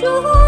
祝。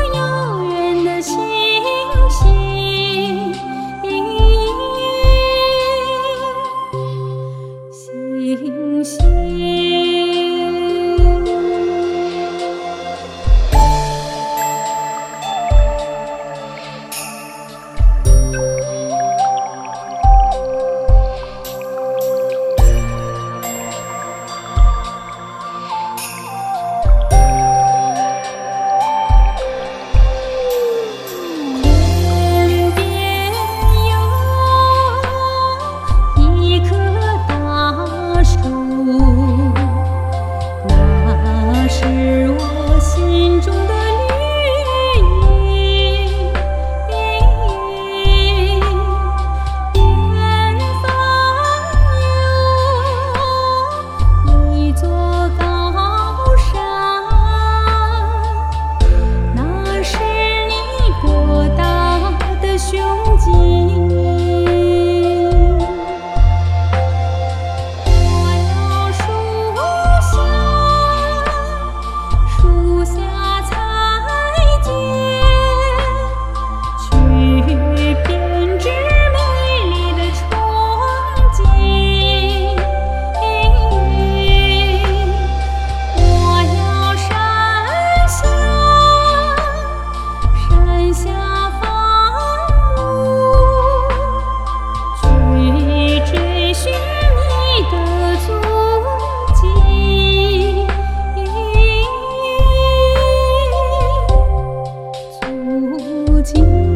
you